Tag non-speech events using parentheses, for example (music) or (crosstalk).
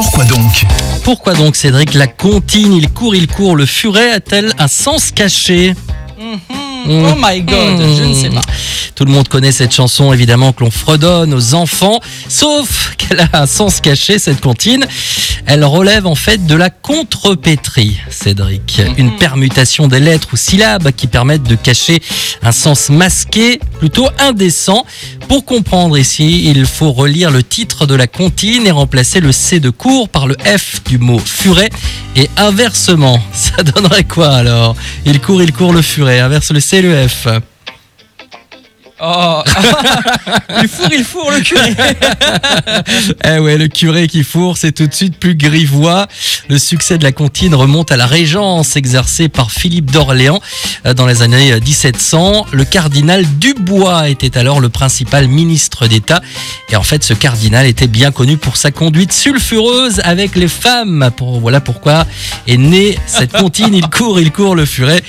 Pourquoi donc Pourquoi donc Cédric? La comptine, il court, il court, le furet a-t-elle un sens caché? Oh my god, je ne sais pas. Tout le monde connaît cette chanson, évidemment, que l'on fredonne aux enfants, sauf qu'elle a un sens caché, cette comptine. Elle relève en fait de la contrepétrie, Cédric. Une permutation des lettres ou syllabes qui permettent de cacher un sens masqué, plutôt indécent. Pour comprendre ici, il faut relire le titre de la comptine et remplacer le C de cours par le F du mot furet et inversement. (laughs) Ça donnerait quoi alors? Il court, il court le furet, inverse le C et le F. Oh. (laughs) il fourre, il fourre le curé. (laughs) Eh ouais, le curé qui fourre, c'est tout de suite plus grivois. Le succès de la comptine remonte à la régence exercée par Philippe d'Orléans euh, dans les années 1700. Le cardinal Dubois était alors le principal ministre d'État. Et en fait, ce cardinal était bien connu pour sa conduite sulfureuse avec les femmes. Pour, voilà pourquoi est née cette comptine. Il court, il court le furet.